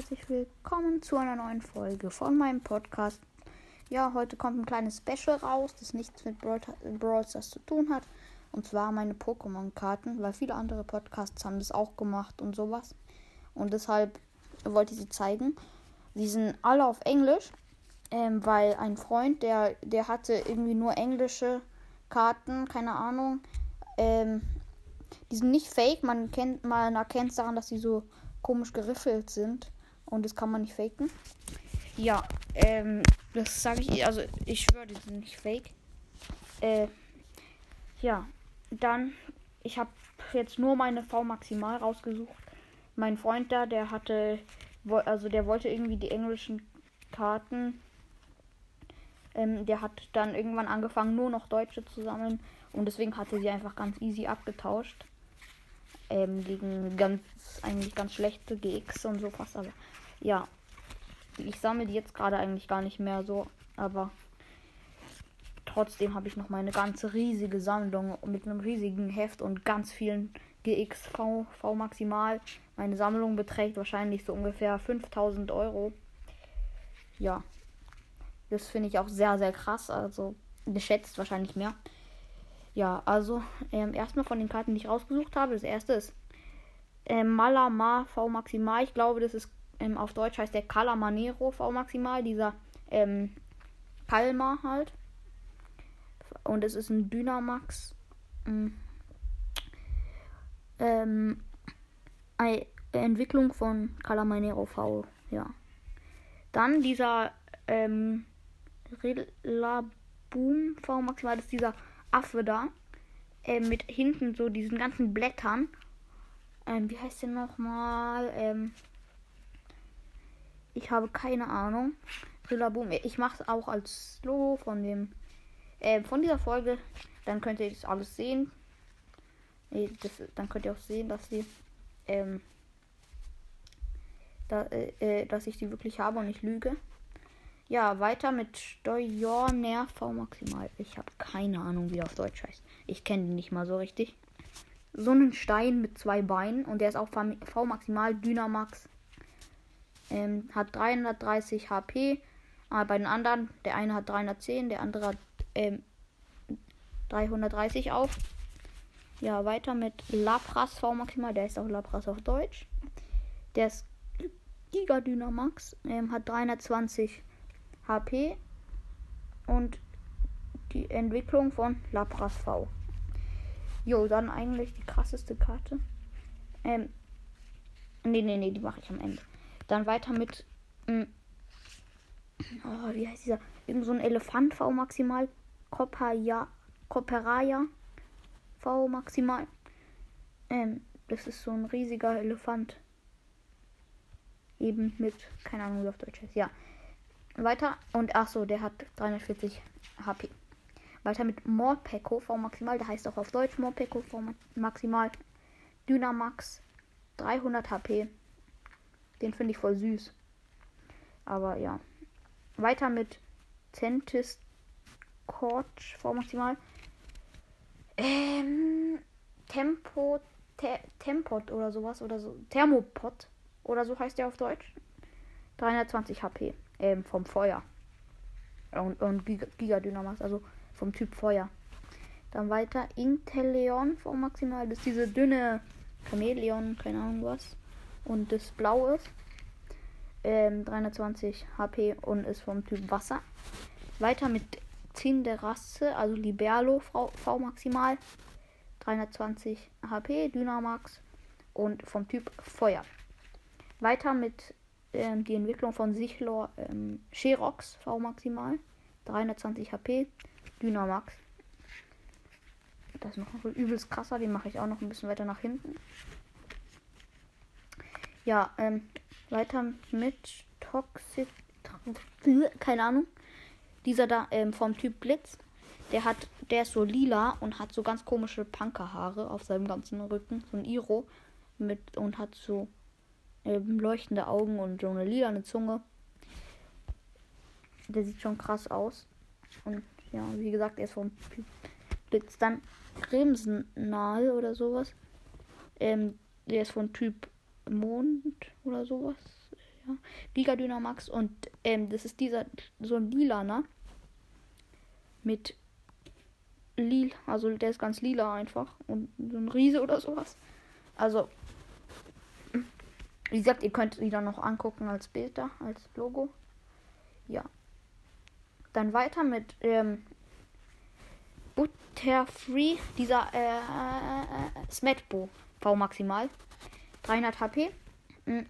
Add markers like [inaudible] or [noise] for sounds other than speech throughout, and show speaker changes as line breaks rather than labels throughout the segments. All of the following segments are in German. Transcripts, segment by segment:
herzlich willkommen zu einer neuen Folge von meinem Podcast. Ja, heute kommt ein kleines Special raus, das nichts mit Brawl, Brawl Stars zu tun hat. Und zwar meine Pokémon-Karten, weil viele andere Podcasts haben das auch gemacht und sowas. Und deshalb wollte ich sie zeigen. Sie sind alle auf Englisch, ähm, weil ein Freund, der, der hatte irgendwie nur englische Karten, keine Ahnung. Ähm, die sind nicht fake, man kennt, man erkennt daran, dass sie so komisch geriffelt sind. Und das kann man nicht faken. Ja, ähm, das sage ich, also ich schwöre, die sind nicht fake. Äh, ja, dann, ich habe jetzt nur meine V maximal rausgesucht. Mein Freund da, der hatte, also der wollte irgendwie die englischen Karten. Ähm, der hat dann irgendwann angefangen, nur noch deutsche zu sammeln. Und deswegen hatte sie einfach ganz easy abgetauscht ähm, gegen ganz, eigentlich ganz schlechte GX und so fast. Aber ja, ich sammle die jetzt gerade eigentlich gar nicht mehr so, aber trotzdem habe ich noch meine ganze riesige Sammlung mit einem riesigen Heft und ganz vielen GX V, v maximal. Meine Sammlung beträgt wahrscheinlich so ungefähr 5000 Euro. Ja, das finde ich auch sehr, sehr krass. Also geschätzt wahrscheinlich mehr. Ja, also ähm, erstmal von den Karten, die ich rausgesucht habe. Das erste ist ähm, Malama V Maximal. Ich glaube, das ist ähm, auf Deutsch heißt der Calamanero V Maximal. Dieser ähm, Palma halt. Und es ist ein Dynamax. Ähm, ähm, Entwicklung von Calamanero V. Ja. Dann dieser ähm, Boom V Maximal. Das ist dieser Affe da. Äh, mit hinten so diesen ganzen Blättern. Ähm, wie heißt der nochmal? Ähm, ich habe keine Ahnung. Rillaboom. Ich mache es auch als Logo von dem äh, von dieser Folge. Dann könnt ihr das alles sehen. Das, dann könnt ihr auch sehen, dass sie ähm, da, äh, äh dass ich die wirklich habe und ich lüge. Ja, weiter mit Steuerner V maximal. Ich habe keine Ahnung, wie der auf Deutsch heißt. Ich kenne den nicht mal so richtig. So einen Stein mit zwei Beinen und der ist auch V maximal Dynamax. Ähm, hat 330 HP. Aber bei den anderen, der eine hat 310, der andere hat ähm, 330 auf. Ja, weiter mit Lapras V maximal. Der ist auch Lapras auf Deutsch. Der ist Giga Dynamax. Ähm, hat 320 HP und die Entwicklung von Lapras V. Jo, dann eigentlich die krasseste Karte. Ähm. Nee, nee, nee, die mache ich am Ende. Dann weiter mit. Mh, hm, oh, wie heißt dieser? Irgend so ein Elefant V maximal. Copaya, Coperaya V maximal. Ähm, das ist so ein riesiger Elefant. Eben mit, keine Ahnung, wie auf Deutsch ist. Ja. Weiter. Und ach so, der hat 340 HP. Weiter mit Morpeko V maximal. Der heißt auch auf Deutsch Morpeko V maximal. Dynamax 300 HP. Den finde ich voll süß. Aber ja. Weiter mit Centis Corch V maximal. Ähm, Tempo, Te Tempot oder sowas oder so. Thermopod oder so heißt der auf Deutsch. 320 HP ähm, vom Feuer. Und, und Giga, Dynamax, also vom Typ Feuer. Dann weiter Inteleon vom Maximal. Das ist diese dünne Chameleon, keine Ahnung was. Und das Blau ist. Ähm, 320 HP und ist vom Typ Wasser. Weiter mit Cinderasse, also Liberlo v Maximal. 320 HP, Dynamax und vom Typ Feuer. Weiter mit ähm, die Entwicklung von Sichlor ähm, Sherox V maximal. 320 HP. Dynamax. Das ist noch übelst krasser. Den mache ich auch noch ein bisschen weiter nach hinten. Ja, ähm, weiter mit Toxic. [laughs] Keine Ahnung. Dieser da ähm, vom Typ Blitz. Der hat, der ist so lila und hat so ganz komische Punkerhaare auf seinem ganzen Rücken. So ein Iro. Mit, und hat so ähm, leuchtende Augen und so eine lilane Zunge. Der sieht schon krass aus. Und ja, wie gesagt, er ist vom Blitz. Dann Crimsonal oder sowas. Ähm, der ist von Typ Mond oder sowas. Ja. Giga Dynamax und ähm, das ist dieser so ein lilaner mit lila, also der ist ganz lila einfach und so ein Riese oder sowas. Also wie gesagt, ihr könnt sie dann noch angucken als Bild da, als Logo. Ja. Dann weiter mit ähm, Butterfree, dieser äh, äh, Smetbo V maximal. 300 HP. Mhm.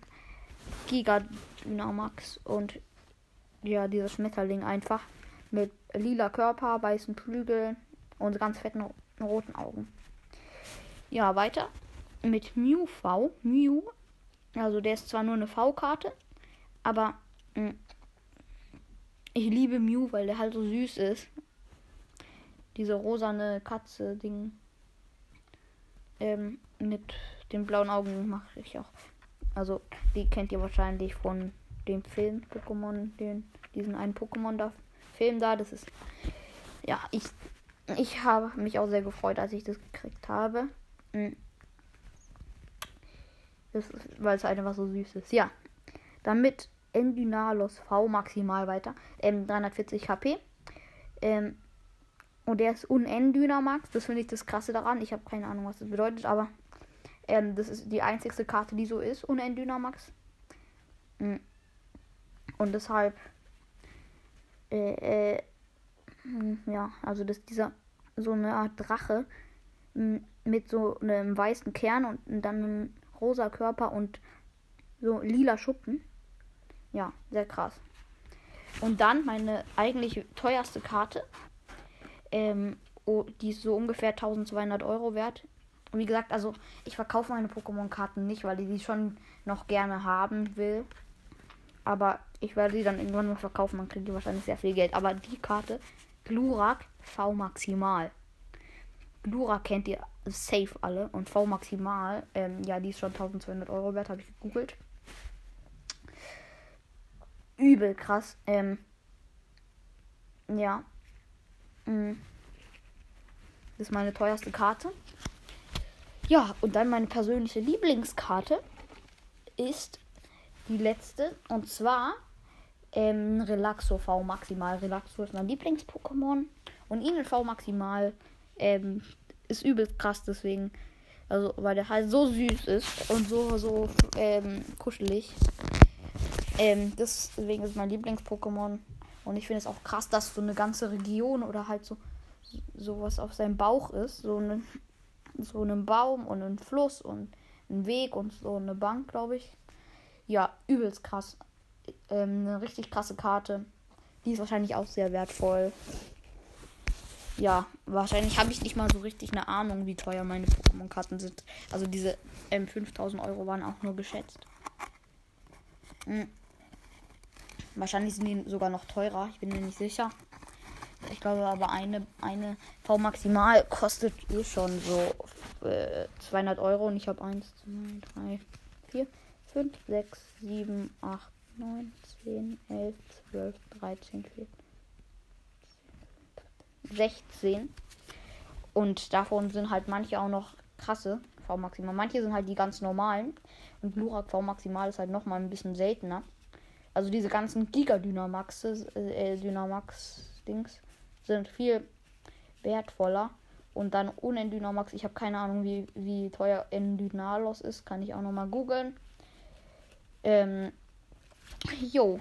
Giga Dynamax und ja, dieser Schmetterling einfach mit lila Körper, weißen Flügeln und ganz fetten roten Augen. Ja, weiter mit Mew V. Mew. Also der ist zwar nur eine V-Karte, aber mh, mm, ich liebe Mew, weil der halt so süß ist. Diese rosane Katze-Ding. Ähm, mit den blauen Augen mache ich auch. Also, die kennt ihr wahrscheinlich von dem Film Pokémon, den, diesen einen Pokémon da, Film da. Das ist. Ja, ich, ich habe mich auch sehr gefreut, als ich das gekriegt habe. Mhm. Weil es einfach so süß ist. Ja. Damit Endynalos V maximal weiter. Ähm, 340 HP. Ähm, und der ist Un-N-Dynamax. Das finde ich das krasse daran. Ich habe keine Ahnung, was das bedeutet, aber ähm, das ist die einzigste Karte, die so ist. Un-N-Dynamax. Mhm. Und deshalb. Äh, äh, hm, ja, also das ist dieser so eine Art Drache mit so einem weißen Kern und dann rosa Körper und so lila Schuppen. Ja, sehr krass. Und dann meine eigentlich teuerste Karte. Ähm, oh, die ist so ungefähr 1200 Euro wert. Und wie gesagt, also ich verkaufe meine Pokémon-Karten nicht, weil ich die schon noch gerne haben will. Aber ich werde sie dann irgendwann mal verkaufen. Man kriegt die wahrscheinlich sehr viel Geld. Aber die Karte, Glurak V Maximal. Glurak kennt ihr safe alle. Und V Maximal, ähm, ja, die ist schon 1200 Euro wert, habe ich gegoogelt übel krass. Ähm, ja. Mhm. Das ist meine teuerste Karte. Ja, und dann meine persönliche Lieblingskarte ist die letzte. Und zwar ähm, Relaxo V Maximal. Relaxo ist mein Lieblings-Pokémon. Und Ihnen V Maximal ähm, ist übelst krass, deswegen. Also, weil der halt so süß ist und so, so ähm, kuschelig. Ähm, deswegen ist mein Lieblings-Pokémon. Und ich finde es auch krass, dass so eine ganze Region oder halt so sowas auf seinem Bauch ist. So, eine, so einen Baum und ein Fluss und ein Weg und so eine Bank, glaube ich. Ja, übelst krass. Ähm, eine richtig krasse Karte. Die ist wahrscheinlich auch sehr wertvoll. Ja, wahrscheinlich habe ich nicht mal so richtig eine Ahnung, wie teuer meine Pokémon-Karten sind. Also diese ähm, 5000 Euro waren auch nur geschätzt. Mhm. Wahrscheinlich sind die sogar noch teurer. Ich bin mir nicht sicher. Ich glaube aber eine, eine V Maximal kostet eh schon so äh, 200 Euro. Und ich habe 1, 2, 3, 4, 5, 6, 7, 8, 9, 10, 11, 12, 13, 14, 16. Und davon sind halt manche auch noch krasse V Maximal. Manche sind halt die ganz normalen. Und Glurak V Maximal ist halt nochmal ein bisschen seltener. Also diese ganzen Giga-Dynamax, äh, Dynamax-Dings sind viel wertvoller. Und dann ohne Dynamax, ich habe keine Ahnung, wie, wie teuer Endynalos ist, kann ich auch nochmal googeln. Ähm, jo.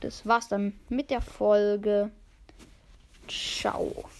Das war's dann mit der Folge. 杀我。